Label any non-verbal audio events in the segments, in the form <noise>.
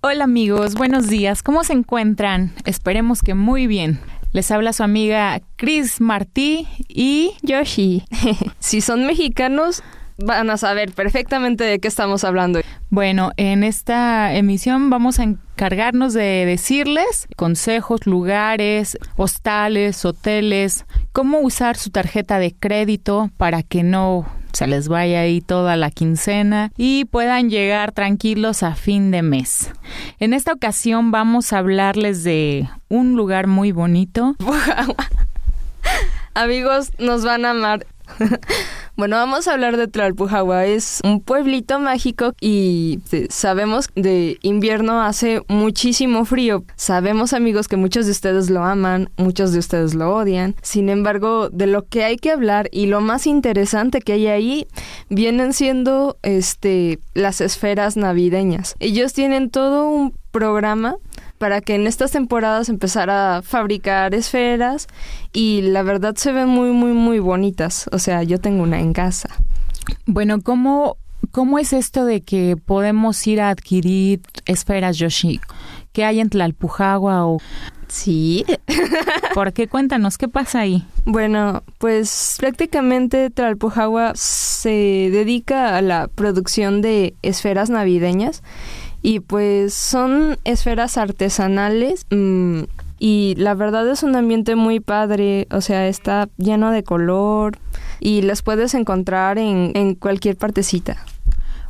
Hola amigos, buenos días. ¿Cómo se encuentran? Esperemos que muy bien. Les habla su amiga Chris Martí y Yoshi. <laughs> si son mexicanos, van a saber perfectamente de qué estamos hablando. Bueno, en esta emisión vamos a encargarnos de decirles consejos, lugares, hostales, hoteles, cómo usar su tarjeta de crédito para que no se les vaya ahí toda la quincena y puedan llegar tranquilos a fin de mes. En esta ocasión vamos a hablarles de un lugar muy bonito. <laughs> Amigos, nos van a amar. <laughs> Bueno, vamos a hablar de Tlalpujahua. Es un pueblito mágico y sabemos de invierno hace muchísimo frío. Sabemos, amigos, que muchos de ustedes lo aman, muchos de ustedes lo odian. Sin embargo, de lo que hay que hablar y lo más interesante que hay ahí vienen siendo este las esferas navideñas. Ellos tienen todo un programa para que en estas temporadas empezara a fabricar esferas y la verdad se ven muy, muy, muy bonitas. O sea, yo tengo una en casa. Bueno, ¿cómo, cómo es esto de que podemos ir a adquirir esferas Yoshi? ¿Qué hay en Tlalpujagua o...? Sí. <laughs> ¿Por qué? Cuéntanos, ¿qué pasa ahí? Bueno, pues prácticamente Tlalpujagua se dedica a la producción de esferas navideñas y pues son esferas artesanales mm, y la verdad es un ambiente muy padre, o sea, está lleno de color y las puedes encontrar en, en cualquier partecita.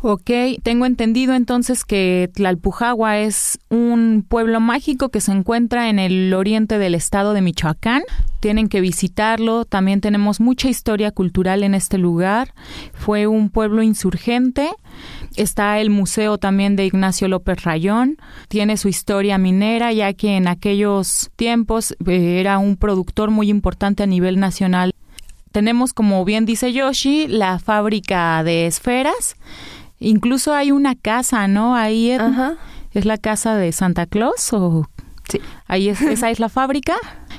Ok, tengo entendido entonces que Tlalpujagua es un pueblo mágico que se encuentra en el oriente del estado de Michoacán. Tienen que visitarlo. También tenemos mucha historia cultural en este lugar. Fue un pueblo insurgente. Está el museo también de Ignacio López Rayón. Tiene su historia minera, ya que en aquellos tiempos eh, era un productor muy importante a nivel nacional. Tenemos, como bien dice Yoshi, la fábrica de esferas Incluso hay una casa, ¿no? Ahí es la casa de Santa Claus o sí. ahí es, esa es la fábrica.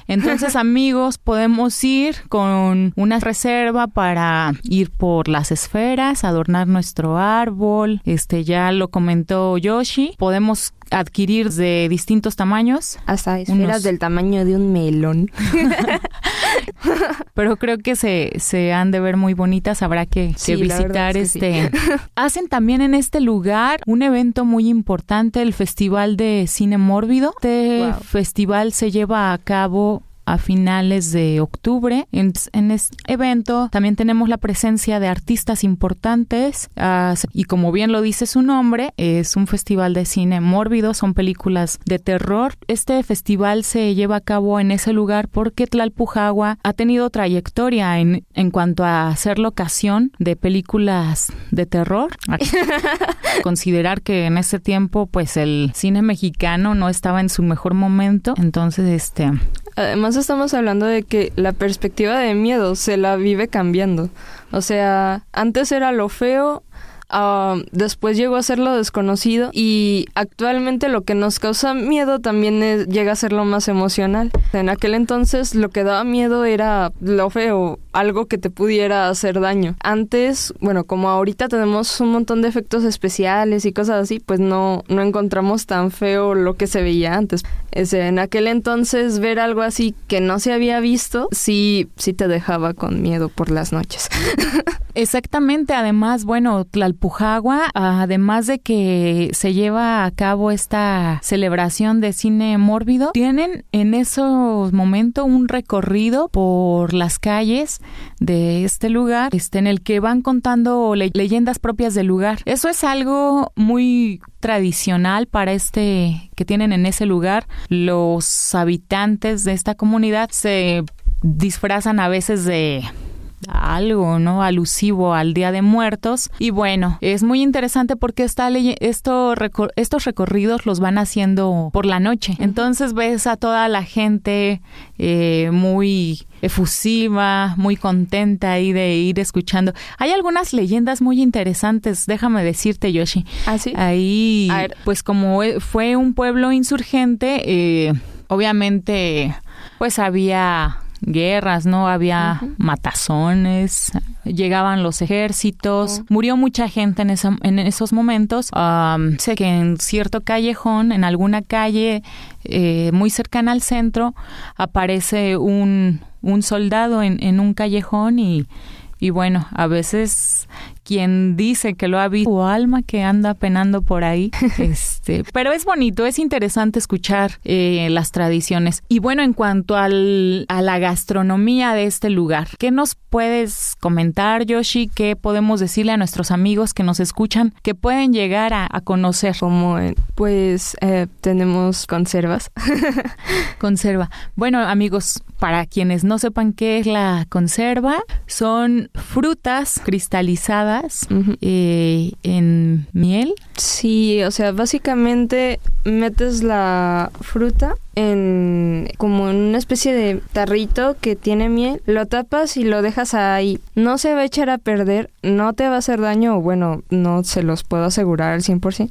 Entonces, <laughs> amigos, podemos ir con una reserva para ir por las esferas, adornar nuestro árbol. Este ya lo comentó Yoshi. Podemos adquirir de distintos tamaños. Hasta esferas del tamaño de un melón. <laughs> Pero creo que se, se han de ver muy bonitas. Habrá que, visitar este. <laughs> Hacen también en este lugar un evento muy importante, el Festival de Cine Mórbido. Este festival se lleva a cabo a finales de octubre. En, este evento también tenemos la presencia de artistas importantes ah, y como bien lo dice su nombre, es un festival de cine mórbido, son películas de terror. Este festival se lleva a cabo en ese lugar porque Tlalpujagua ha tenido trayectoria en, en cuanto a ser locación de películas de terror. <laughs> Considerar que en ese tiempo pues el cine mexicano no estaba en su mejor momento, entonces este Además estamos hablando de que la perspectiva de miedo se la vive cambiando. O sea, antes era lo feo, Ah, después llegó a ser lo desconocido y actualmente lo que nos causa miedo también llega a ser lo más emocional. En aquel entonces lo que daba miedo era lo feo, algo que te pudiera hacer daño. Antes, bueno, como ahorita tenemos un montón de efectos especiales y cosas así, pues no, no encontramos tan feo lo que se veía antes. en aquel entonces ver algo así que no se había visto, sí, sí te dejaba con miedo por las noches. <laughs> Exactamente, además, bueno, Tlalpujagua, además de que se lleva a cabo esta celebración de cine mórbido, tienen en esos momentos un recorrido por las calles de este lugar, este, en el que van contando leyendas propias del lugar. Eso es algo muy tradicional para este que tienen en ese lugar. Los habitantes de esta comunidad se disfrazan a veces de algo, ¿no? Alusivo al Día de Muertos. Y bueno, es muy interesante porque esta esto, estos recorridos los van haciendo por la noche. Entonces ves a toda la gente eh, muy efusiva, muy contenta ahí de ir escuchando. Hay algunas leyendas muy interesantes, déjame decirte, Yoshi. ¿Ah, sí? Ahí, pues como e, fue un pueblo insurgente, eh, obviamente, pues había guerras, ¿no? Había matazones, llegaban los ejércitos, murió mucha gente en, en esos momentos. sé que en cierto callejón, en alguna calle eh, muy cercana al centro, aparece un, un soldado en, en un callejón y, y bueno, a veces quien dice que lo ha visto o alma que anda penando por ahí. <laughs> este, pero es bonito, es interesante escuchar eh, las tradiciones. Y bueno, en cuanto al, a la gastronomía de este lugar, ¿qué nos puedes comentar, Yoshi? ¿Qué podemos decirle a nuestros amigos que nos escuchan que pueden llegar a, conocer? Como, pues, eh, tenemos conservas. <laughs> Conserva. Bueno, amigos, para quienes no sepan qué es la conserva, son frutas cristalizadas eh, en miel. Sí, o sea, básicamente metes la fruta en como en una especie de tarrito que tiene miel, lo tapas y lo dejas ahí. No se va a echar a perder, no te va a hacer daño, o bueno, no se los puedo asegurar al 100%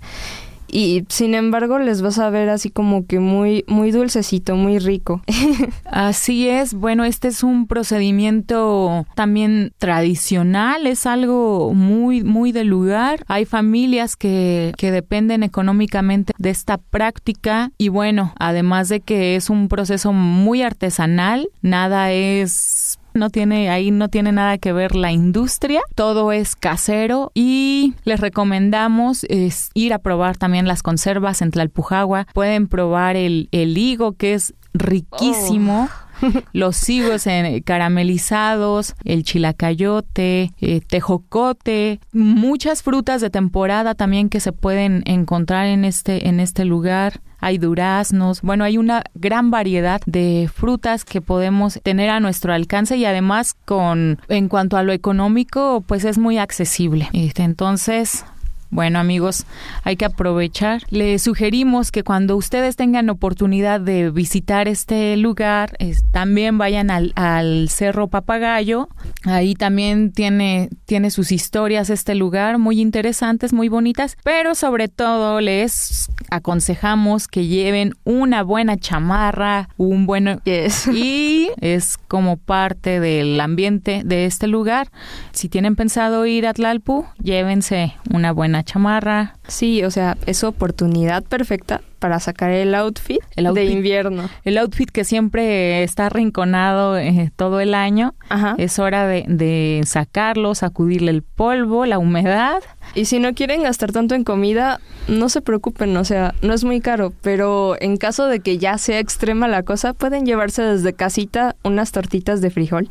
y sin embargo les vas a ver así como que muy muy dulcecito, muy rico. <laughs> así es, bueno, este es un procedimiento también tradicional, es algo muy muy del lugar. Hay familias que que dependen económicamente de esta práctica y bueno, además de que es un proceso muy artesanal, nada es no tiene ahí no tiene nada que ver la industria, todo es casero y les recomendamos es, ir a probar también las conservas en Tlalpujagua, pueden probar el, el higo que es riquísimo. Oh. <laughs> los higos caramelizados, el chilacayote, eh, tejocote, muchas frutas de temporada también que se pueden encontrar en este en este lugar hay duraznos, bueno, hay una gran variedad de frutas que podemos tener a nuestro alcance y además con en cuanto a lo económico, pues es muy accesible. Este, entonces, bueno amigos, hay que aprovechar. Les sugerimos que cuando ustedes tengan oportunidad de visitar este lugar, también vayan al, al, Cerro Papagayo. Ahí también tiene, tiene sus historias este lugar, muy interesantes, muy bonitas, pero sobre todo les aconsejamos que lleven una buena chamarra, un buen... <laughs> Y es como parte del ambiente de este lugar. Si tienen pensado ir a Tlalpu, llévense una buena chamarra. Sí, o sea, es oportunidad perfecta para sacar el outfit, de invierno. El outfit que siempre está rinconado eh, todo el año. Es hora de, de sacarlo, sacudirle el polvo, la humedad. Y si no quieren gastar tanto en comida, no se preocupen, o sea, no es muy caro, pero en caso de que ya sea extrema la cosa, pueden llevarse desde casita unas tortitas de frijol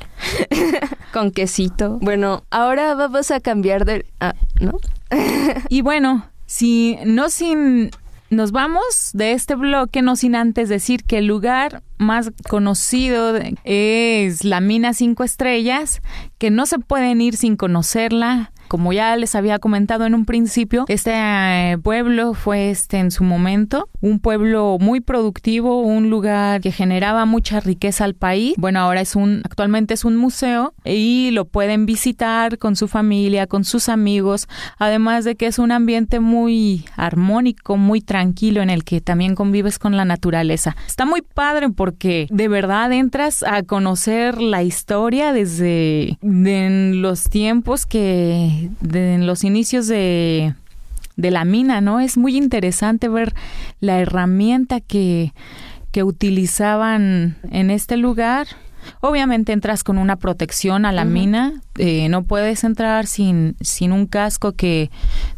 <laughs> con quesito. Bueno, ahora vamos a cambiar de... Ah, ¿no? <laughs> y bueno, si no sin nos vamos de este bloque, no sin antes decir que el lugar más conocido es la mina Cinco Estrellas, que no se pueden ir sin conocerla. Como ya les había comentado en un principio, este eh, pueblo fue este en su momento un pueblo muy productivo, un lugar que generaba mucha riqueza al país. Bueno, ahora es un actualmente es un museo y lo pueden visitar con su familia, con sus amigos, además de que es un ambiente muy armónico, muy tranquilo en el que también convives con la naturaleza. Está muy padre porque de verdad entras a conocer la historia desde los tiempos que de, en los inicios de, de la mina, ¿no? Es muy interesante ver la herramienta que, que utilizaban en este lugar. Obviamente entras con una protección a la mina, eh, no puedes entrar sin, sin un casco que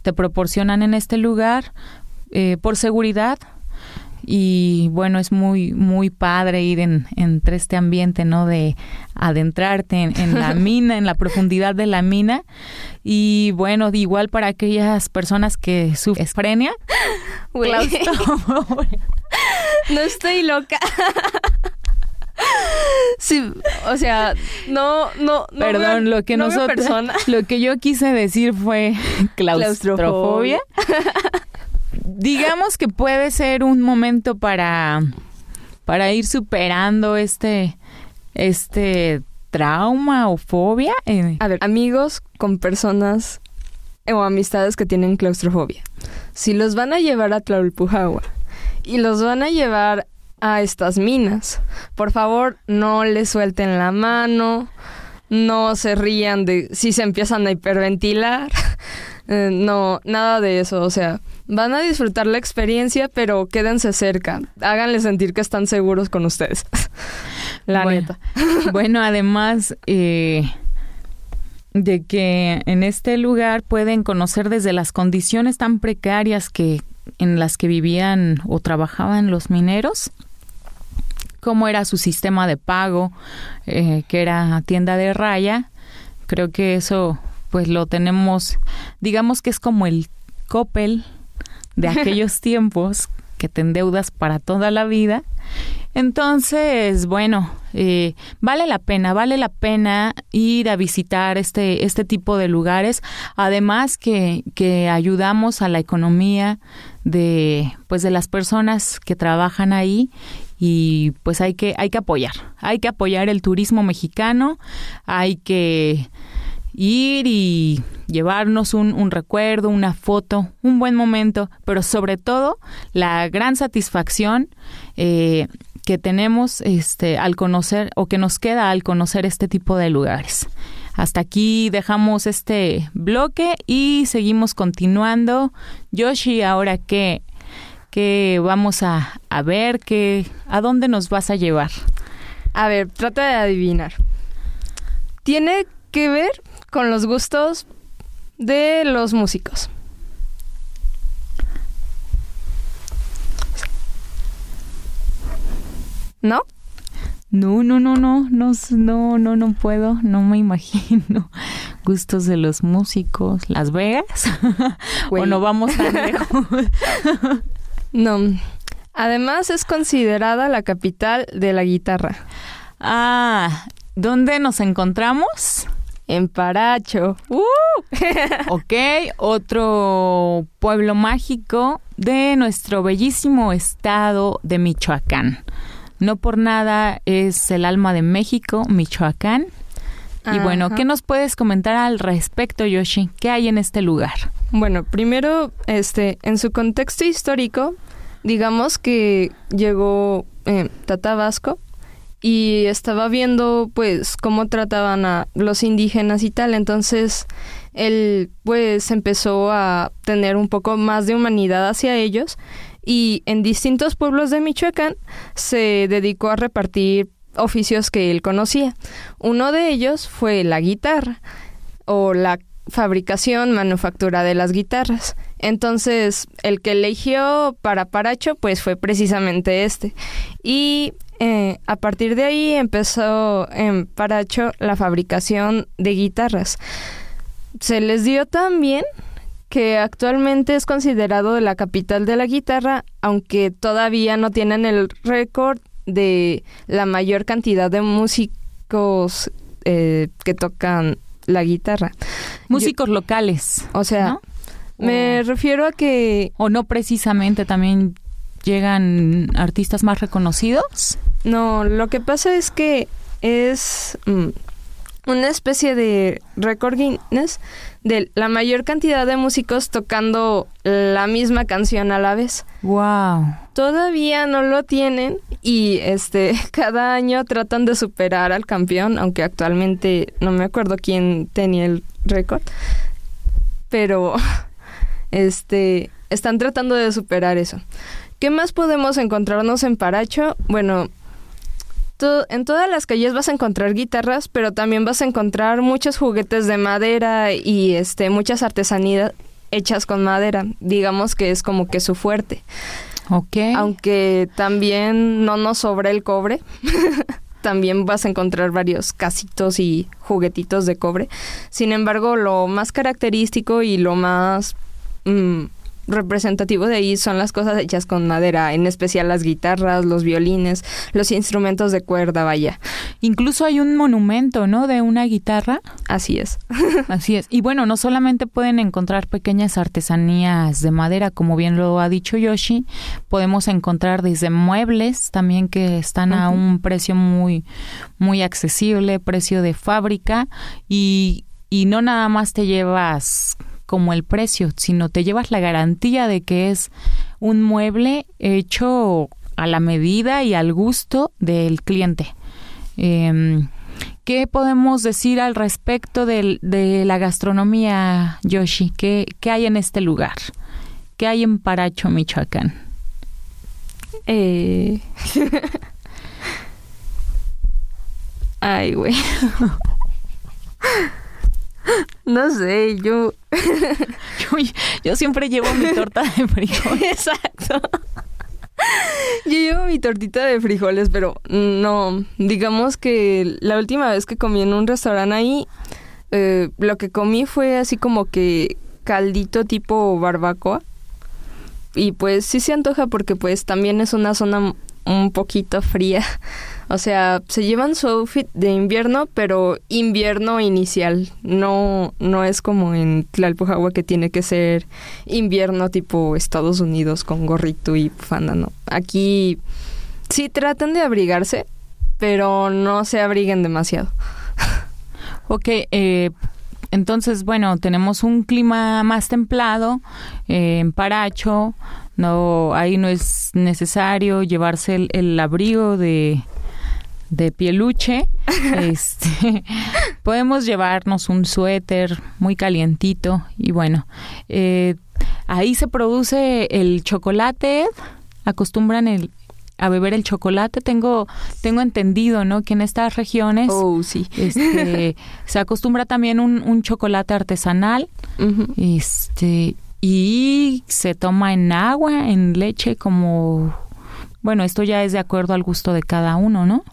te proporcionan en este lugar eh, por seguridad, y bueno, es muy, muy padre ir en, entre este ambiente, ¿no? De adentrarte en, la <laughs> mina, en la profundidad de la mina. Y bueno, igual para aquellas personas que sufren esfrenia, <laughs> <laughs> no estoy loca. Sí, o sea, no, no, no Perdón, lo que nosotros, lo que yo quise decir fue claustrofobia digamos que puede ser un momento para, para ir superando este, este trauma o fobia. Eh, A ver, amigos con personas o amistades que tienen claustrofobia. Si los van a llevar a Tlaulpujagua y los van a llevar a estas minas. Por favor, no le suelten la mano, no se rían de si se empiezan a hiperventilar. <laughs> Eh, no, nada de eso, o sea, van a disfrutar la experiencia, pero quédense cerca, háganle sentir que están seguros con ustedes. <laughs> la neta. <laughs> bueno, además eh, de que en este lugar pueden conocer desde las condiciones tan precarias que en las que vivían o trabajaban los mineros, cómo era su sistema de pago, eh, que era tienda de raya. Creo que eso pues lo tenemos, digamos que es como el Coppel de <laughs> aquellos tiempos que te endeudas para toda la vida. Entonces, bueno, eh, vale la pena, vale la pena ir a visitar este, este tipo de lugares. Además que, que ayudamos a la economía de, pues, de las personas que trabajan ahí y pues hay que, hay que apoyar, hay que apoyar el turismo mexicano, hay que ir y llevarnos un, un, recuerdo, una foto, un buen momento, pero sobre todo la gran satisfacción eh, que tenemos este, al conocer o que nos queda al conocer este tipo de lugares. Hasta aquí dejamos este bloque y seguimos continuando. Yoshi, ahora qué, qué vamos a, a ver, qué, a dónde nos vas a llevar. A ver, trata de adivinar. Tiene que ver con los gustos de los músicos. ¿No? No, no, no, no, no, no, no, no puedo, no me imagino. <laughs> Gustos de los músicos, Las Vegas. <laughs> o no vamos a <laughs> lejos. no. Además es considerada la capital de la guitarra. Ah, ¿dónde nos encontramos? En Paracho. ¡Uh! <laughs> ok, otro pueblo mágico de nuestro bellísimo estado de Michoacán. No por nada es el alma de México, Michoacán. Y bueno, ¿qué nos puedes comentar al respecto, Yoshi? ¿Qué hay en este lugar? Bueno, primero, este, en su contexto histórico, digamos que llegó eh, Tata Vasco y estaba viendo pues cómo trataban a los indígenas y tal, entonces él pues empezó a tener un poco más de humanidad hacia ellos y en distintos pueblos de Michoacán se dedicó a repartir oficios que él conocía. Uno de ellos fue la guitarra o la fabricación, manufactura de las guitarras. Entonces, el que eligió para Paracho, pues fue precisamente este. Y eh, a partir de ahí empezó en Paracho la fabricación de guitarras. Se les dio también que actualmente es considerado la capital de la guitarra, aunque todavía no tienen el récord de la mayor cantidad de músicos eh, que tocan la guitarra. Músicos locales. O sea, me refiero a que... O no precisamente también llegan artistas más reconocidos. No, lo que pasa es que es mm, una especie de récord Guinness de la mayor cantidad de músicos tocando la misma canción a la vez. Wow. Todavía no lo tienen y este <laughs> cada año tratan de superar al campeón, aunque actualmente no me acuerdo quién tenía el récord. Pero <laughs> este están tratando de superar eso. ¿Qué más podemos encontrarnos en Paracho? Bueno, en todas las calles vas a encontrar guitarras, pero también vas a encontrar muchos juguetes de madera y este muchas artesanías hechas con madera. Digamos que es como que su fuerte. Ok. Aunque también no nos sobra el cobre. <laughs> también vas a encontrar varios casitos y juguetitos de cobre. Sin embargo, lo más característico y lo más mm, representativo de ahí son las cosas hechas con madera, en especial las guitarras, los violines, los instrumentos de cuerda, vaya. Incluso hay un monumento, ¿no? De una guitarra. Así es. <laughs> Así es. Y bueno, no solamente pueden encontrar pequeñas artesanías de madera, como bien lo ha dicho Yoshi, podemos encontrar desde muebles también que están a un precio muy, muy accesible, precio de fábrica y, y no nada más te llevas como el precio, sino te llevas la garantía de que es un mueble hecho a la medida y al gusto del cliente. Em, ¿Qué podemos decir al respecto de la gastronomía, Yoshi? ¿Qué, ¿Qué, hay en este lugar? ¿Qué hay en Paracho, Michoacán? Eh... <laughs> Ay, güey. <laughs> No sé, <laughs> yo... yo... siempre llevo mi torta de frijoles. <laughs> Exacto. Yo llevo mi tortita de frijoles, pero no, digamos que la última vez que comí en un restaurante ahí, eh, lo que comí fue así como que caldito tipo barbacoa. Y pues sí se antoja porque pues también es una zona un poquito fría. O sea, se llevan su outfit de invierno, pero invierno inicial. No, no es como en Tlalpujagua que tiene que ser invierno tipo Estados Unidos con gorrito y bufanda, no. Aquí sí tratan de abrigarse, pero no se abriguen demasiado. ok, eh, entonces, bueno, tenemos un clima más templado eh, en Paracho. No, ahí no es necesario llevarse el abrigo de, de pieluche. <laughs> este, podemos llevarnos un suéter muy calientito y bueno, eh, ahí se produce el chocolate. Acostumbran el, a beber el chocolate. Tengo, tengo entendido, ¿no? Que en estas regiones oh, sí. este, <laughs> se acostumbra también un, un chocolate artesanal. Este, y se toma en agua, en leche, como bueno, esto ya es de acuerdo al gusto de cada uno, ¿no?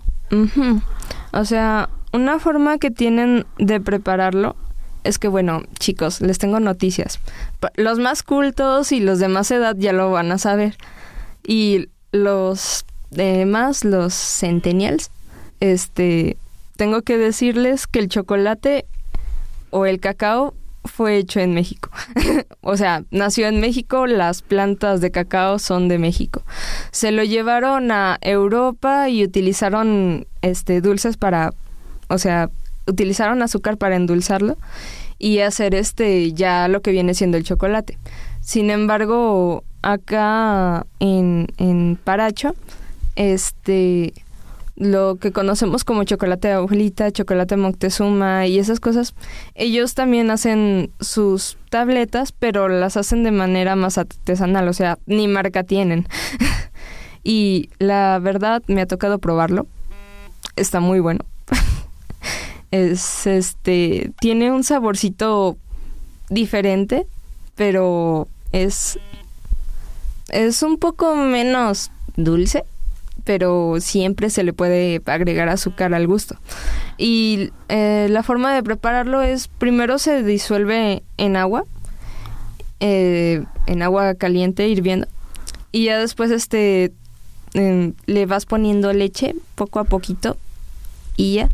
O sea, una forma que tienen de prepararlo es que, bueno, chicos, les tengo noticias. Los más cultos y los de más edad ya lo van a saber. Y los demás, los centennials, este, tengo que decirles que el chocolate o el cacao fue hecho en México. <laughs> o sea, nació en México, las plantas de cacao son de México. Se lo llevaron a Europa y utilizaron este dulces para, o sea, utilizaron azúcar para endulzarlo y hacer este ya lo que viene siendo el chocolate. Sin embargo, acá en, en Paracho, este lo que conocemos como chocolate de abuelita, chocolate Moctezuma y esas cosas, ellos también hacen sus tabletas, pero las hacen de manera más artesanal, o sea, ni marca tienen. <laughs> y la verdad me ha tocado probarlo. Está muy bueno. <laughs> es este tiene un saborcito diferente, pero es es un poco menos dulce pero siempre se le puede agregar azúcar al gusto. Y eh, la forma de prepararlo es primero se disuelve en agua, eh, en agua caliente hirviendo, y ya después este le vas poniendo leche poco a poquito y ya.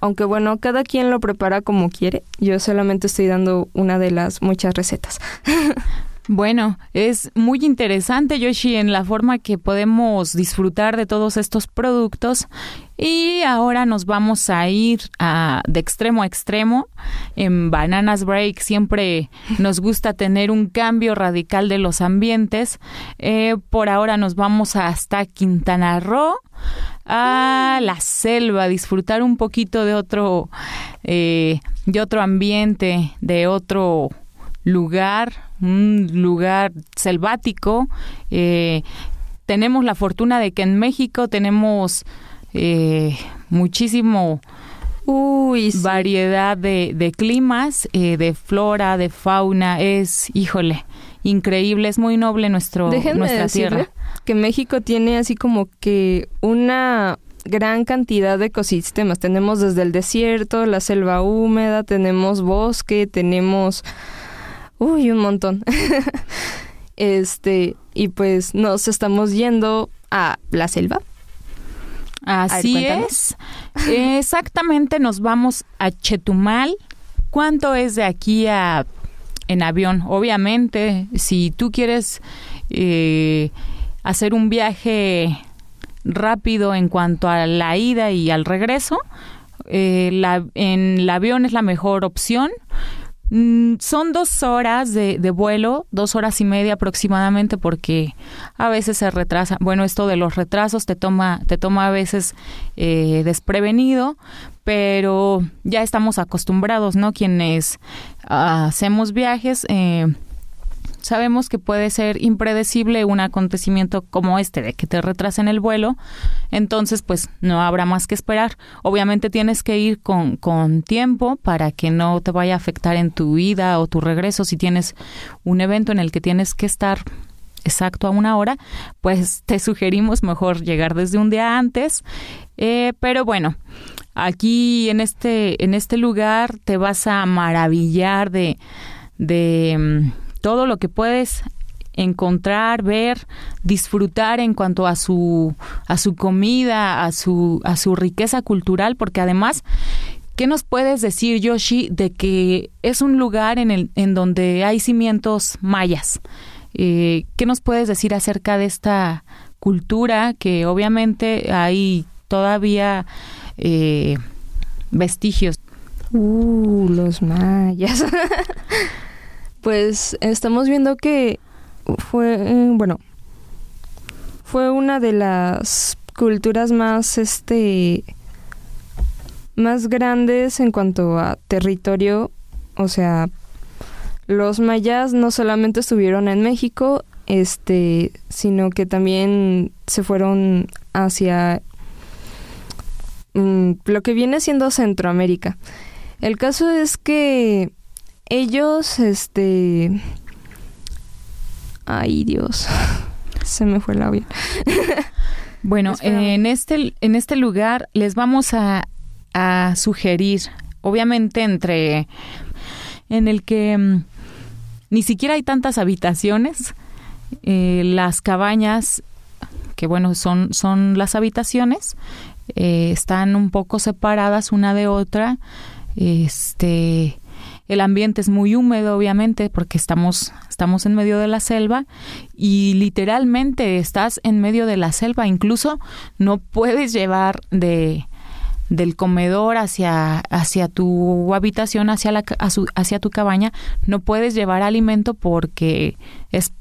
Aunque bueno, cada quien lo prepara como quiere. Yo solamente estoy dando una de las muchas recetas. <laughs> Bueno, es muy interesante, Yoshi, en la forma que podemos disfrutar de todos estos productos. Y ahora nos vamos a ir a, de extremo a extremo. En Bananas Break siempre nos gusta tener un cambio radical de los ambientes. Eh, por ahora nos vamos hasta Quintana Roo a la selva, disfrutar un poquito de otro, eh, de otro ambiente, de otro lugar, un lugar selvático. Eh, tenemos la fortuna de que en México tenemos eh, muchísimo variedad de, climas, eh, de flora, de fauna. Es, híjole, increíble, es muy noble nuestro, nuestra tierra. Que México tiene así como que una gran cantidad de ecosistemas. Tenemos desde el desierto, la selva húmeda, tenemos bosque, tenemos Uy, un montón. <laughs> este, y pues nos estamos yendo a la selva. Así es. Exactamente, nos vamos a Chetumal. ¿Cuánto es de aquí a en avión? Obviamente, si tú quieres eh, hacer un viaje rápido en cuanto a la ida y al regreso, eh, la, en el avión es la mejor opción Mm, son dos horas de, de, vuelo, dos horas y media aproximadamente, porque a veces se retrasa. Bueno, esto de los retrasos te toma, te toma a veces eh, desprevenido, pero ya estamos acostumbrados, ¿no? Quienes ah, hacemos viajes. Eh, sabemos que puede ser impredecible un acontecimiento como este, de que te retrasen el vuelo, entonces pues no habrá más que esperar. Obviamente tienes que ir con, con tiempo para que no te vaya a afectar en tu vida o tu regreso si tienes un evento en el que tienes que estar exacto a una hora, pues <laughs> te sugerimos mejor llegar desde un día antes. Eh, pero bueno, aquí en este, en este lugar te vas a maravillar de, de mm, todo lo que puedes encontrar, ver, disfrutar en cuanto a su a su comida, a su a su riqueza cultural, porque además ¿Qué nos puedes decir, Yoshi, de que es un lugar en, el, en donde hay cimientos mayas? Eh, ¿Qué nos puedes decir acerca de esta cultura que obviamente hay todavía eh, vestigios? Uh, los mayas. <laughs> pues estamos viendo que fue, eh, bueno, fue una de las culturas más, este, más grandes en cuanto a territorio, o sea, los mayas no solamente estuvieron en México, este, sino que también se fueron hacia mm, lo que viene siendo Centroamérica. El caso es que ellos, este... Ay, Dios. <laughs> Se me fue la avión. <laughs> bueno, en este, en este lugar les vamos a, a sugerir, obviamente entre... en el que mm, ni siquiera hay tantas habitaciones, eh, las cabañas, que bueno, son, son las habitaciones, eh, están un poco separadas una de otra, este el ambiente es muy húmedo, obviamente, porque estamos, estamos en medio de la selva y literalmente estás en medio de la selva. Incluso no puedes llevar de del comedor hacia, hacia tu habitación, hacia, la, hacia tu cabaña, no puedes llevar alimento porque es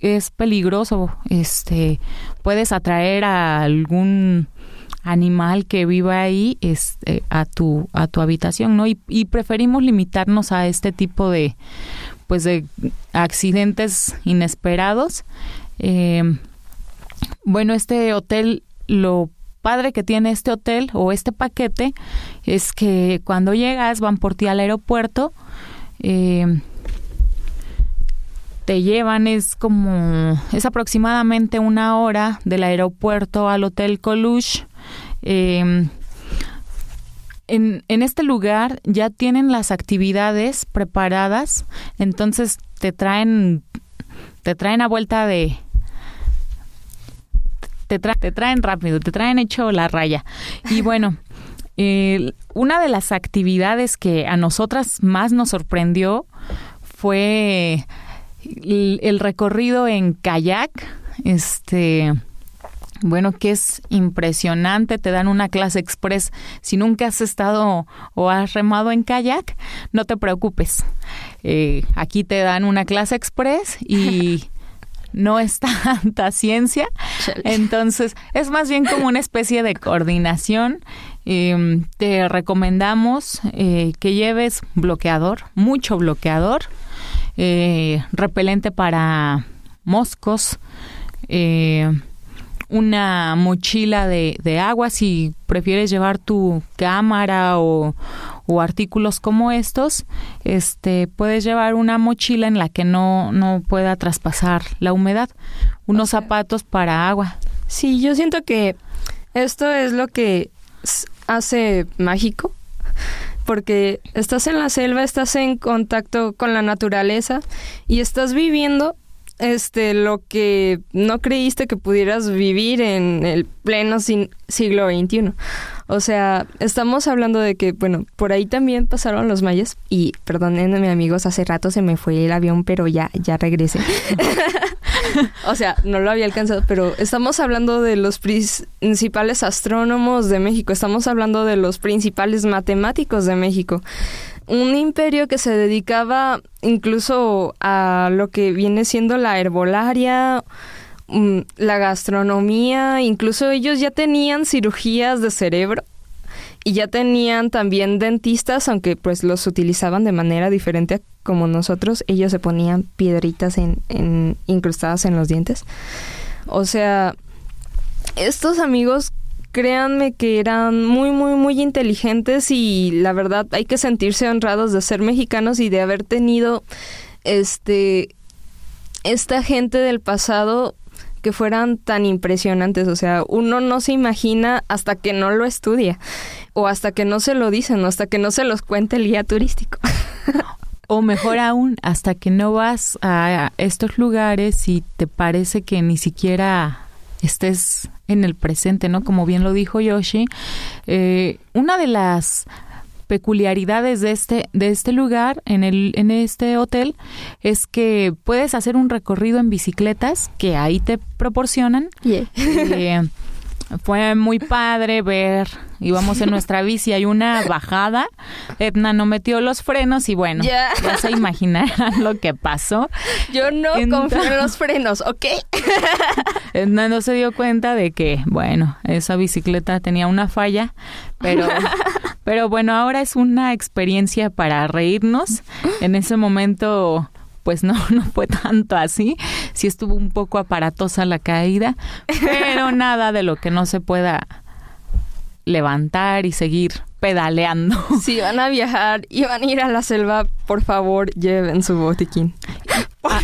es peligroso, este, puedes atraer a algún animal que viva ahí este, a tu a tu habitación no y, preferimos limitarnos a este tipo de pues de accidentes inesperados. Eh, bueno este hotel lo padre que tiene este hotel o este paquete es que cuando llegas van por ti al aeropuerto eh, te llevan es como es aproximadamente una hora del aeropuerto al hotel Coluche eh, en, en, este lugar ya tienen las actividades preparadas, entonces te traen, te traen a vuelta de, te, te traen rápido, te traen hecho la raya. Y <laughs> bueno, una de las actividades que a nosotras más nos sorprendió fue el, el recorrido en kayak, este bueno, que es impresionante, te dan una clase express. Si nunca has estado o has remado en kayak, no te preocupes. Eh, aquí te dan una clase express y <laughs> no es tanta ciencia. Entonces, es más bien como una especie de coordinación. Em, te recomendamos eh, que lleves bloqueador, mucho bloqueador, eh, repelente para moscos, una mochila de, de agua si prefieres llevar tu cámara o, o, artículos como estos, este puedes llevar una mochila en la que no, no pueda traspasar la humedad, unos zapatos para agua. Sí, yo siento que esto es lo que hace mágico porque estás en la selva, estás en contacto con la naturaleza y estás viviendo este lo que no creíste que pudieras vivir en el pleno siglo XXI. O sea, estamos hablando de que, bueno, por ahí también pasaron los mayas y, perdónenme amigos, hace rato se me fue el avión, pero ya, ya regresé. <laughs> o sea, no lo había alcanzado, pero estamos hablando de los principales astrónomos de México, estamos hablando de los principales matemáticos de México. Un imperio que se dedicaba incluso a lo que viene siendo la herbolaria, mm, la gastronomía, incluso ellos ya tenían cirugías de cerebro y ya tenían también dentistas, aunque pues los utilizaban de manera diferente como nosotros. Ellos se ponían piedritas en, incrustadas en los dientes. O sea, estos amigos créanme que eran muy, muy, muy inteligentes y la verdad hay que sentirse honrados de ser mexicanos y de haber tenido este esta gente del pasado que fueran tan impresionantes. O sea, uno no se imagina hasta que no lo estudia o hasta que no se lo dicen o hasta que no se los cuente el guía turístico. <laughs> O mejor aún, hasta que no vas a estos lugares y te parece que ni siquiera estés en el presente, ¿no? Como bien lo dijo Yoshi, eh, una de las peculiaridades de este de este lugar en el en este hotel es que puedes hacer un recorrido en bicicletas que ahí te proporcionan eh, <laughs> fue muy padre ver, íbamos en nuestra bici, hay una bajada, Edna no metió los frenos y bueno, ya se imaginarán lo que pasó. Yo no confío en los frenos, ¿ok? Edna no se dio cuenta de que, bueno, esa bicicleta tenía una falla, pero, <laughs> pero bueno, ahora es una experiencia para reírnos. En ese momento pues no, <laughs> no fue tanto así. Sí estuvo un poco aparatosa la caída, pero <laughs> nada de lo que no se pueda levantar y seguir pedaleando. <laughs> Si van a viajar y van a ir a la selva, por favor, lleven su botiquín. Ah,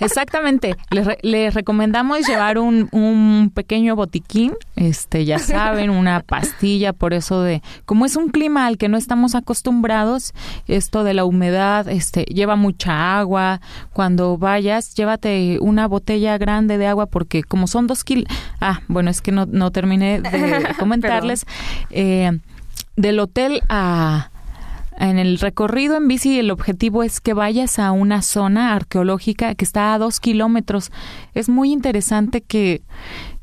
exactamente. Les, recomendamos llevar un, un, pequeño botiquín, este, ya saben, una pastilla, por eso de, como es un clima al que no estamos acostumbrados, esto de la humedad, este, lleva mucha agua. Cuando vayas, llévate una botella grande de agua, porque como son dos kilos, ah, bueno, es que no, no terminé de <laughs> comentarles, eh, del hotel a en el recorrido en bici el objetivo es que vayas a una zona arqueológica que está a dos kilómetros. Es muy interesante que,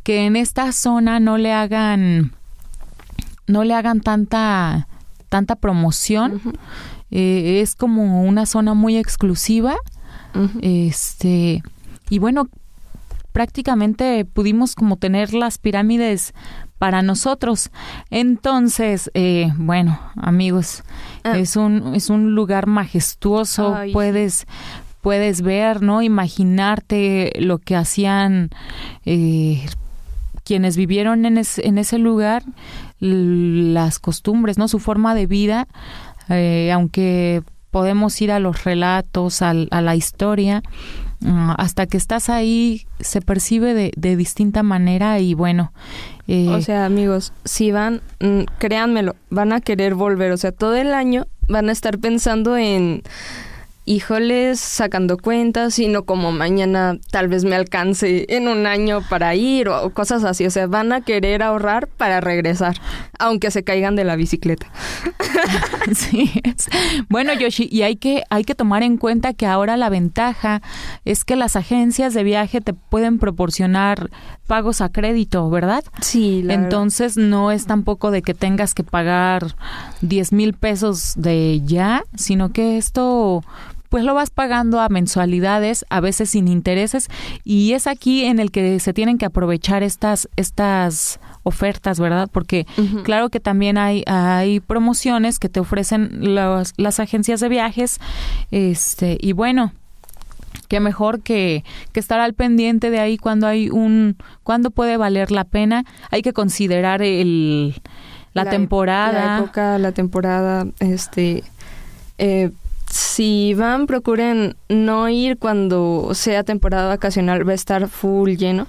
que en esta zona no le hagan no le hagan tanta tanta promoción. Eh, es como una zona muy exclusiva. Este y bueno, prácticamente pudimos como tener las pirámides para nosotros. Entonces, eh, bueno, amigos, ah. es un es un lugar majestuoso. puedes puedes ver, ¿no? Imaginarte lo que hacían eh, quienes vivieron en, en ese lugar, las costumbres, ¿no? Su forma de vida, eh, aunque podemos ir a los relatos, a la historia, hasta que estás ahí se percibe de, de distinta manera y bueno. Eh, o sea, amigos, si van, mm, créanmelo, van a querer volver, o sea, todo el año van a estar pensando en híjoles, sacando cuentas, sino como mañana tal vez me alcance en un año para ir o, cosas así. O sea, van a querer ahorrar para regresar, aunque se caigan de la bicicleta. <laughs> sí. Bueno, Yoshi, y hay que, hay que tomar en cuenta que ahora la ventaja es que las agencias de viaje te pueden proporcionar pagos a crédito, ¿verdad? Sí. Entonces no es tampoco de que tengas que pagar 10 mil pesos de ya, sino que esto pues lo vas pagando a mensualidades, a veces sin intereses, y es aquí en el que se tienen que aprovechar estas, estas ofertas, ¿verdad? Porque claro que también hay, hay promociones que te ofrecen las, las agencias de viajes, este, y bueno, qué mejor que, que, estar al pendiente de ahí cuando hay un, cuando puede valer la pena. Hay que considerar el, la, temporada. La época, la temporada, este, eh, si van, procuren no ir cuando sea temporada vacacional, va a estar full lleno,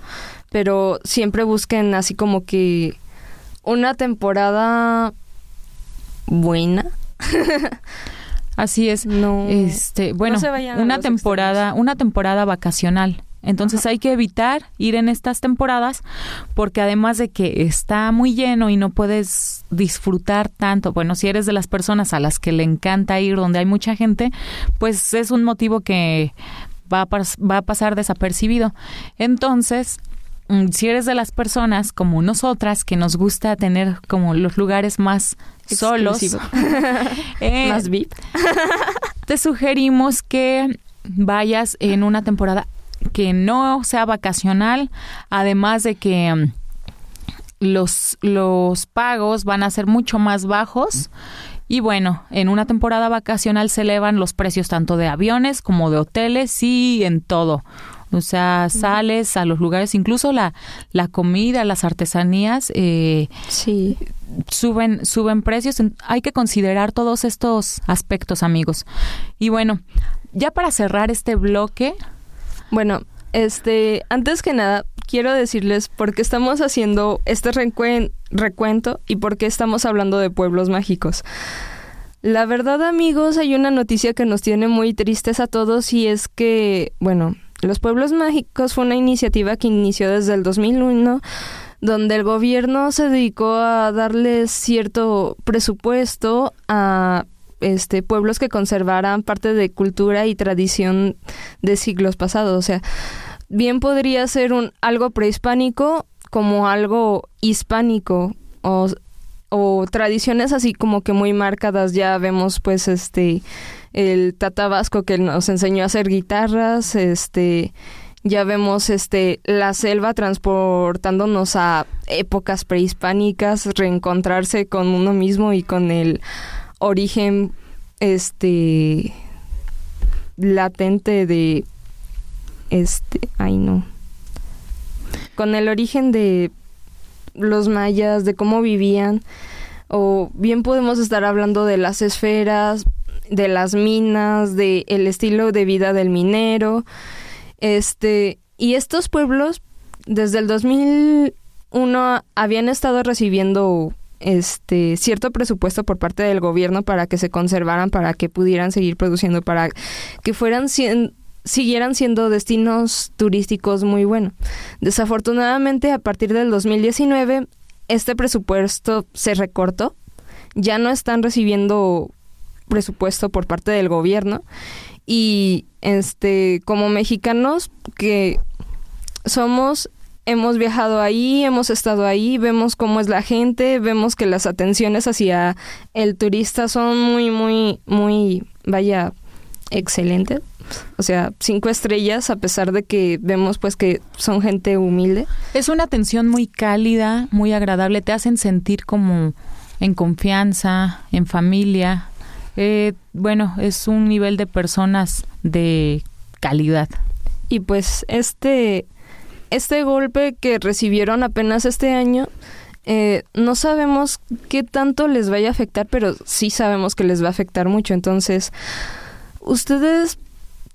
pero siempre busquen así como que una temporada buena. <laughs> Así es. No. Este, bueno, una temporada, una temporada vacacional. Entonces hay que evitar ir en estas temporadas porque además de que está muy lleno y no puedes disfrutar tanto, bueno, si eres de las personas a las que le encanta ir donde hay mucha gente, pues es un motivo que va a, va a pasar desapercibido. Entonces, mm, si eres de las personas como nosotras que nos gusta tener como los lugares más solos, <laughs> eh, más VIP, te sugerimos que vayas en una temporada que no sea vacacional, además de que mm, los, los pagos van a ser mucho más bajos. Y bueno, en una temporada vacacional se elevan los precios tanto de aviones como de hoteles y en todo. O sea, sales a los lugares, incluso la, la comida, las artesanías, eh, sí. suben, suben precios. Hay que considerar todos estos aspectos, amigos. Y bueno, ya para cerrar este bloque. Bueno, este, antes que nada, quiero decirles por qué estamos haciendo este recuento y por qué estamos hablando de pueblos mágicos. La verdad, amigos, hay una noticia que nos tiene muy tristes a todos y es que, bueno, los pueblos mágicos fue una iniciativa que inició desde el 2001 donde el gobierno se dedicó a darles cierto presupuesto a este pueblos que conservaran parte de cultura y tradición de siglos pasados, o sea, bien podría ser un algo prehispánico como algo hispánico o, o tradiciones así como que muy marcadas. Ya vemos pues este el Tata Vasco que nos enseñó a hacer guitarras este ya vemos este la selva transportándonos a épocas prehispánicas reencontrarse con uno mismo y con el origen este latente de este, ay no. Con el origen de los mayas, de cómo vivían, o bien podemos estar hablando de las esferas, de las minas, de el estilo de vida del minero. Este, y estos pueblos desde el 2001 habían estado recibiendo este cierto presupuesto por parte del gobierno para que se conservaran, para que pudieran seguir produciendo, para que fueran siguieran siendo destinos turísticos muy buenos. Desafortunadamente, a partir del 2019, este presupuesto se recortó. Ya no están recibiendo presupuesto por parte del gobierno y este como mexicanos que somos hemos viajado ahí, hemos estado ahí, vemos cómo es la gente, vemos que las atenciones hacia el turista son muy muy muy vaya excelentes o sea, cinco estrellas a pesar de que vemos pues que son gente humilde. Es una atención muy cálida, muy agradable, te hacen sentir como en confianza, en familia. Eh, bueno, es un nivel de personas de calidad. Y pues este, este golpe que recibieron apenas este año, eh, no sabemos qué tanto les vaya a afectar, pero sí sabemos que les va a afectar mucho. Entonces, ustedes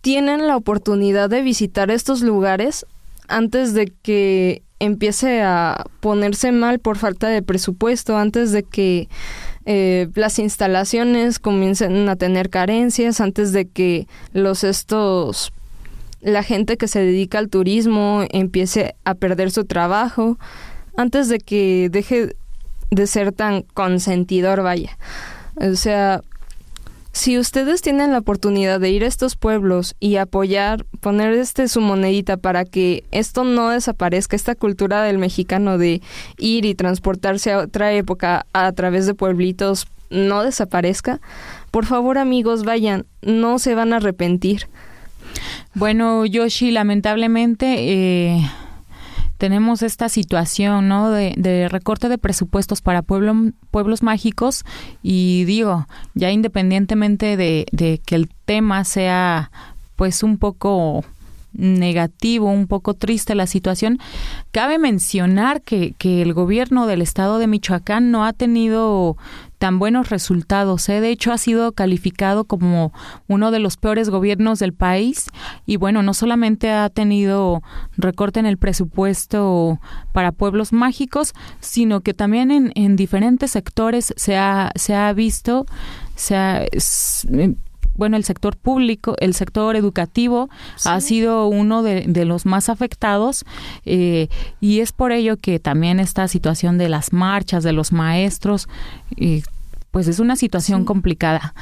tienen la oportunidad de visitar estos lugares antes de que empiece a ponerse mal por falta de presupuesto, antes de que eh, las instalaciones comiencen a tener carencias, antes de que los estos la gente que se dedica al turismo empiece a perder su trabajo, antes de que deje de ser tan consentidor, vaya. O sea, si ustedes tienen la oportunidad de ir a estos pueblos y apoyar, poner este su monedita para que esto no desaparezca, esta cultura del mexicano de ir y transportarse a otra época a través de pueblitos no desaparezca, por favor amigos vayan, no se van a arrepentir. Bueno, Yoshi, lamentablemente eh, tenemos esta situación, ¿no? De, recorte de presupuestos para pueblos mágicos y digo, ya independientemente de, de que el tema sea pues un poco negativo, un poco triste la situación, cabe mencionar que, que el gobierno del estado de Michoacán no ha tenido tan buenos resultados. ¿eh? De hecho, ha sido calificado como uno de los peores gobiernos del país y bueno, no solamente ha tenido recorte en el presupuesto para pueblos mágicos, sino que también en, en diferentes sectores se ha, se ha visto, se ha, bueno, el sector público, el sector educativo ha sido uno de, de los más afectados eh, y es por ello que también esta situación de las marchas de los maestros, eh, pues es una situación complicada.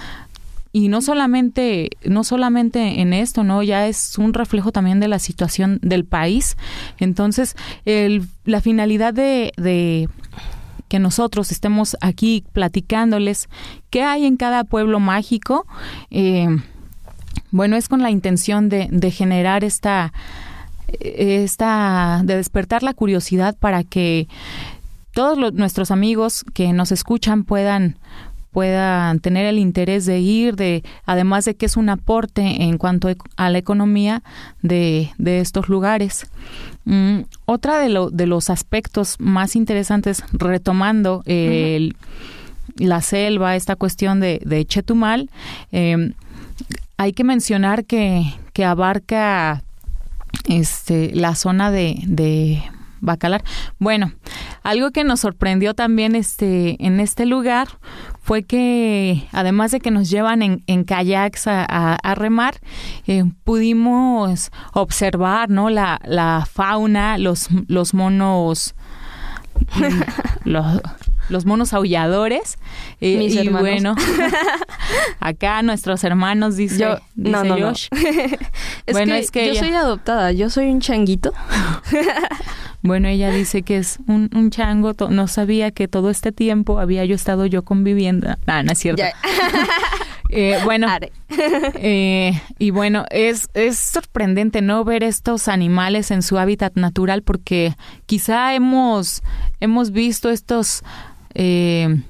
y no solamente, no solamente en esto, ¿no? Ya es un reflejo también de la situación del país. Entonces, el, la finalidad de, de que nosotros estemos aquí platicándoles qué hay en cada pueblo mágico, eh, bueno, es con la intención de, de generar esta, esta, de despertar la curiosidad para que todos nuestros amigos que nos escuchan puedan puedan tener el interés de ir, de además de que es un aporte en cuanto a la economía de, de estos lugares. Mm, otra de, lo, de los aspectos más interesantes, retomando la selva, esta cuestión de, de Chetumal, em, hay que mencionar que, que abarca este, la zona de, de Bacalar. Bueno, algo que nos sorprendió también este, en este lugar fue que además de que nos llevan en, en kayaks a, remar, eh, pudimos observar ¿no? la, la fauna, los, los monos, <laughs> los, los monos aulladores. Eh, Mis y bueno, <laughs> acá nuestros hermanos, dice, yo, no, no, Josh. <laughs> es bueno, que es que yo soy adoptada, yo soy un changuito. <laughs> bueno, ella dice que es un, un chango, no sabía que todo este tiempo había yo estado yo conviviendo. Ah, no es cierto. Eh, bueno, eh, y bueno, es, es sorprendente no ver estos animales en su hábitat natural porque quizá hemos, hemos visto estos eh,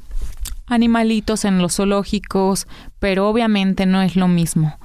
animalitos en los zoológicos, pero obviamente no es lo mismo.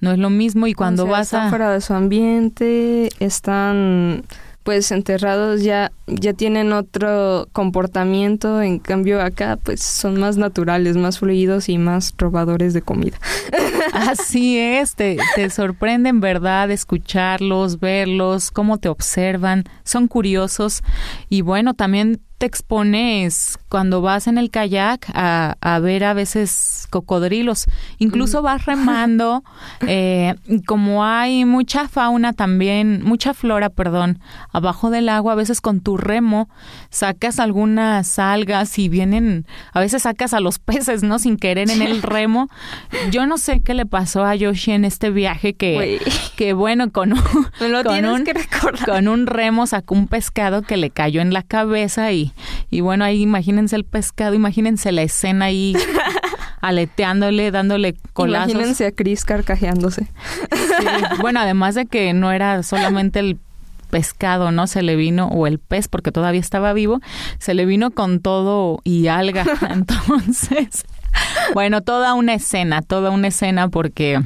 No es lo mismo y cuando vas a... fuera de su ambiente, están pues enterrados ya ya tienen otro comportamiento, en cambio acá pues son más naturales, más fluidos y más robadores de comida. <laughs> Así es, te, te sorprende en verdad escucharlos, verlos, cómo te observan, son curiosos y bueno, también te expones cuando vas en el kayak a, a ver a veces cocodrilos. Incluso vas <laughs> remando, eh, como hay mucha fauna también, mucha flora, perdón, abajo del agua, a veces con tu remo sacas algunas algas y vienen, a veces sacas a los <laughs> peces, ¿no? Sin querer en el remo. Yo no sé qué le pasó a Yoshi en este viaje que, que bueno, con <laughs> un, con, un con un remo sacó un pescado que le cayó en la cabeza y y, bueno, ahí imagínense el pescado, imagínense la escena ahí <laughs> aleteándole, dándole colazos. Imagínense a Chris carcajeándose. Bueno, además de que no era solamente el pescado, ¿no? Se le vino, o el pez, porque todavía estaba vivo, se le vino con todo y alga. <laughs> Entonces, bueno, toda una escena, toda una escena porque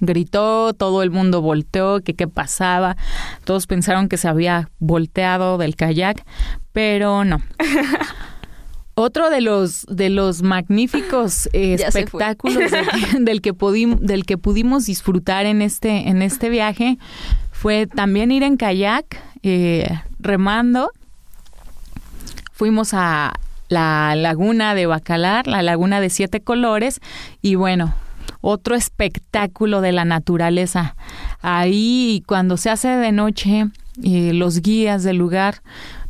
gritó, todo el mundo volteó, que qué pasaba, todos pensaron que se había volteado del kayak, pero no. <laughs> Otro de los de los magníficos <laughs> espectáculos <laughs> del, que pudimos, del que pudimos disfrutar en este en este viaje fue también ir en kayak eh, remando. Fuimos a la laguna de Bacalar, la laguna de siete colores y bueno, otro espectáculo de la naturaleza. Ahí cuando se hace de noche, eh, los guías del lugar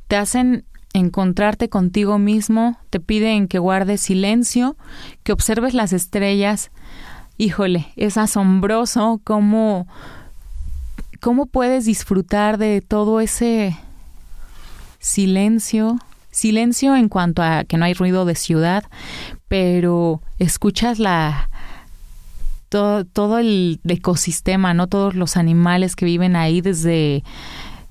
te hacen encontrarte contigo mismo, te piden que guardes silencio, que observes las estrellas. Híjole, es asombroso cómo, cómo puedes disfrutar de todo ese silencio, silencio en cuanto a que no hay ruido de ciudad, pero escuchas la, todo, el ecosistema, ¿no? Todos los animales que viven ahí, desde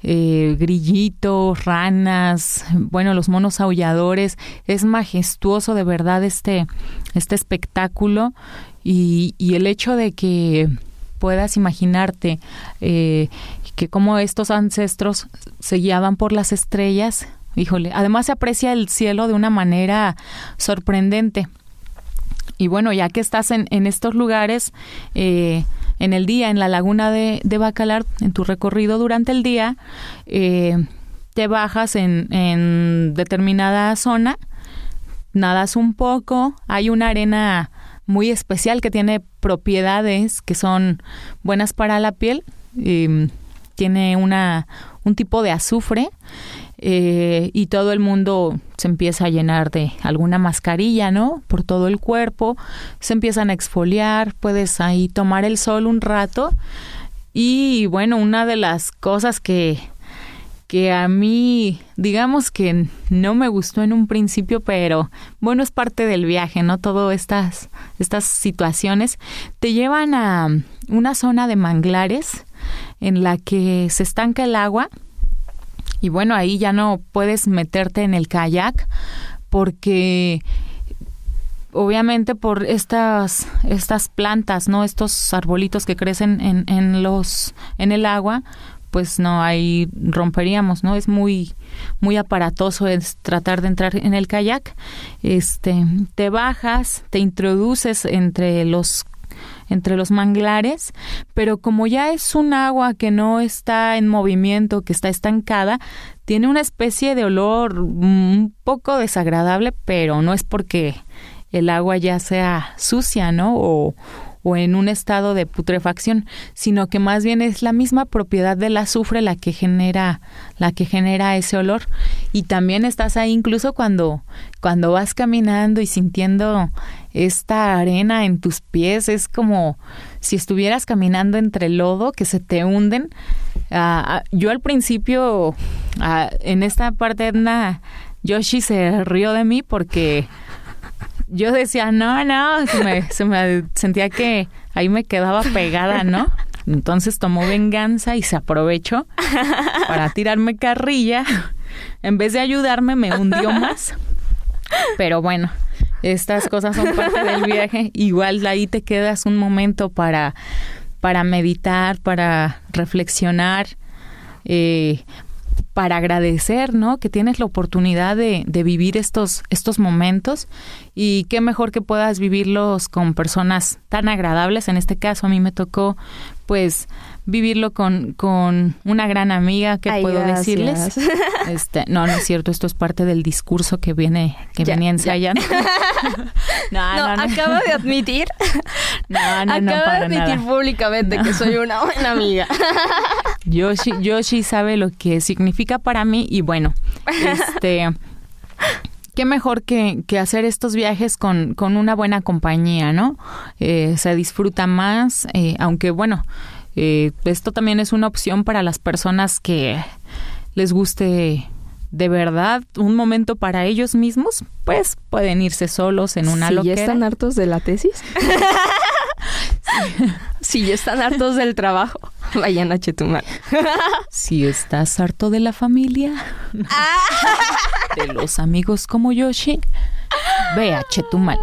eh, grillitos, ranas, bueno, los monos aulladores. Es majestuoso de verdad este, este espectáculo y, y el hecho de que puedas imaginarte eh, que como estos ancestros se guiaban por las estrellas, híjole, además se aprecia el cielo de una manera sorprendente. Y bueno, ya que estás en, en estos lugares, eh, en el día, en la laguna de, de Bacalar, en tu recorrido durante el día, eh, te bajas en, en determinada zona, nadas un poco, hay una arena muy especial que tiene propiedades que son buenas para la piel, eh, tiene una, un tipo de azufre eh, y todo el mundo se empieza a llenar de alguna mascarilla, ¿no? Por todo el cuerpo, se empiezan a exfoliar, puedes ahí tomar el sol un rato y bueno, una de las cosas que que a mí, digamos que no me gustó en un principio, pero bueno, es parte del viaje, ¿no? Todas estas, estas situaciones te llevan a una zona de manglares en la que se estanca el agua y bueno, ahí ya no puedes meterte en el kayak porque obviamente por estas estas plantas, ¿no? Estos arbolitos que crecen en, en los en el agua, pues no, ahí romperíamos, ¿no? Es muy, muy aparatoso es tratar de entrar en el kayak. Este, te bajas, te introduces entre los entre los manglares, pero como ya es un agua que no está en movimiento, que está estancada, tiene una especie de olor un poco desagradable, pero no es porque el agua ya sea sucia, ¿no? O, o en un estado de putrefacción, sino que más bien es la misma propiedad del azufre la que genera la que genera ese olor y también estás ahí incluso cuando cuando vas caminando y sintiendo esta arena en tus pies es como si estuvieras caminando entre lodo que se te hunden. Uh, yo al principio uh, en esta parte Edna Yoshi se rió de mí porque yo decía, no, no, se me, se me sentía que ahí me quedaba pegada, ¿no? Entonces tomó venganza y se aprovechó para tirarme carrilla. En vez de ayudarme, me hundió más. Pero bueno, estas cosas son parte del viaje. <laughs> Igual ahí te quedas un momento para, para meditar, para reflexionar, eh, para agradecer, ¿no? Que tienes la oportunidad de, de, vivir estos, estos momentos y qué mejor que puedas vivirlos con personas tan agradables. En este caso a mí me tocó, pues, vivirlo con, con una gran amiga, que puedo decirles? <laughs> Este, no, no es cierto, esto es parte del discurso que viene, que venía ensayando. <laughs> no, no, no, acabo de admitir. No, no, acabo no, para de admitir nada. públicamente que soy una buena amiga. <laughs> Yoshi, Yoshi sabe lo que significa para mí y bueno, este qué mejor que, que, hacer estos viajes con, con una buena compañía, ¿no? Eh, se disfruta más, eh, aunque bueno, eh, esto también es una opción para las personas que les guste de verdad un momento para ellos mismos, pues pueden irse solos en una si loquera. ya están hartos de la tesis. <laughs> si ya están hartos del trabajo, vayan a Chetumal. si estás harto de la familia, de los amigos como Yoshi, ve a Chetumal.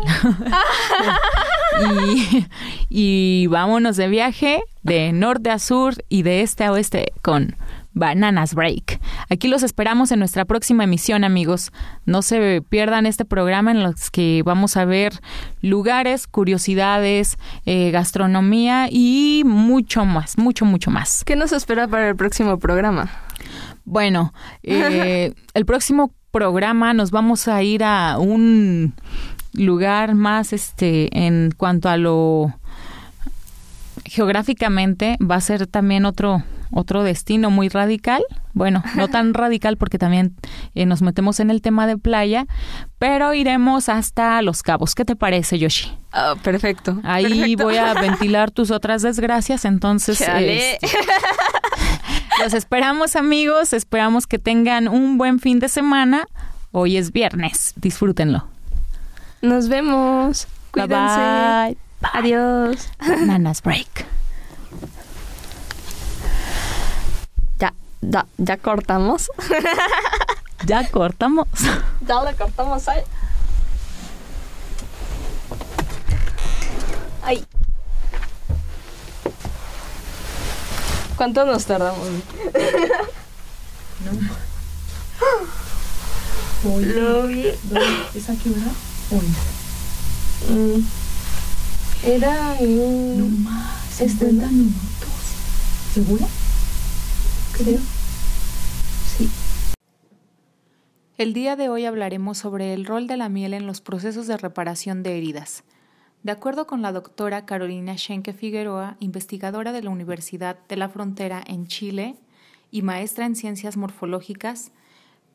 y, y vámonos de viaje de norte a sur y de este a oeste con Bananas Break. Aquí los esperamos en nuestra próxima emisión, amigos. No se pierdan este programa en los que vamos a ver lugares, curiosidades, eh, gastronomía y mucho más, mucho, mucho más. ¿Qué nos espera para el próximo programa? Bueno, eh, <laughs> el próximo programa nos vamos a ir a un lugar más, este, en cuanto a lo geográficamente va a ser también otro otro destino muy radical. Bueno, no tan <laughs> radical porque también eh, nos metemos en el tema de playa, pero iremos hasta Los Cabos. ¿Qué te parece, Yoshi? Oh, perfecto. Ahí perfecto. voy a <laughs> ventilar tus otras desgracias, entonces este, <laughs> los esperamos, amigos. Esperamos que tengan un buen fin de semana. Hoy es viernes. Disfrútenlo. Nos vemos. Cuídense. Bye, bye. Adiós. <laughs> Bananas Break. Ya, ya, ya cortamos. <laughs> Ya cortamos. <laughs> ya le cortamos ahí. Ay. ¿Cuánto nos tardamos? Lo vi. ¿Es aquí, verdad? Uno. Mm. Era un... más. Este, 50 minutos. ¿Segura? Creo. Sí. El día de hoy hablaremos sobre el rol de la miel en los procesos de reparación de heridas. De acuerdo con la doctora Carolina Schenke Figueroa, investigadora de la Universidad de la Frontera en Chile y maestra en ciencias morfológicas,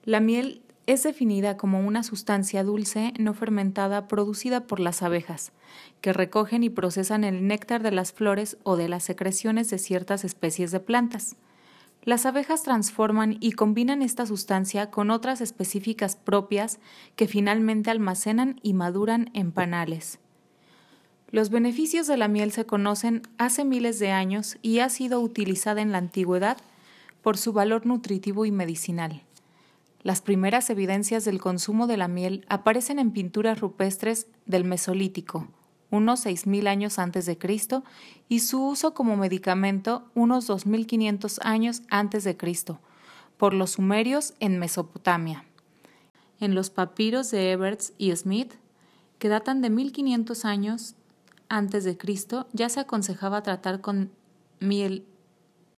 La miel es definida como una sustancia dulce no fermentada producida por las abejas, que recogen y procesan el néctar de las flores o de las secreciones de ciertas especies de plantas. Las abejas transforman y combinan esta sustancia con otras específicas propias que finalmente almacenan y maduran en panales. Los beneficios de la miel se conocen hace miles de años y ha sido utilizada en la antigüedad por su valor nutritivo y medicinal. Las primeras evidencias del consumo de la miel aparecen en pinturas rupestres del Mesolítico, unos 6.000 años antes de Cristo, y su uso como medicamento unos 2.500 años antes de Cristo, por los sumerios en Mesopotamia. En los papiros de Everts y Smith, que datan de 1.500 años antes de Cristo, ya se aconsejaba tratar con miel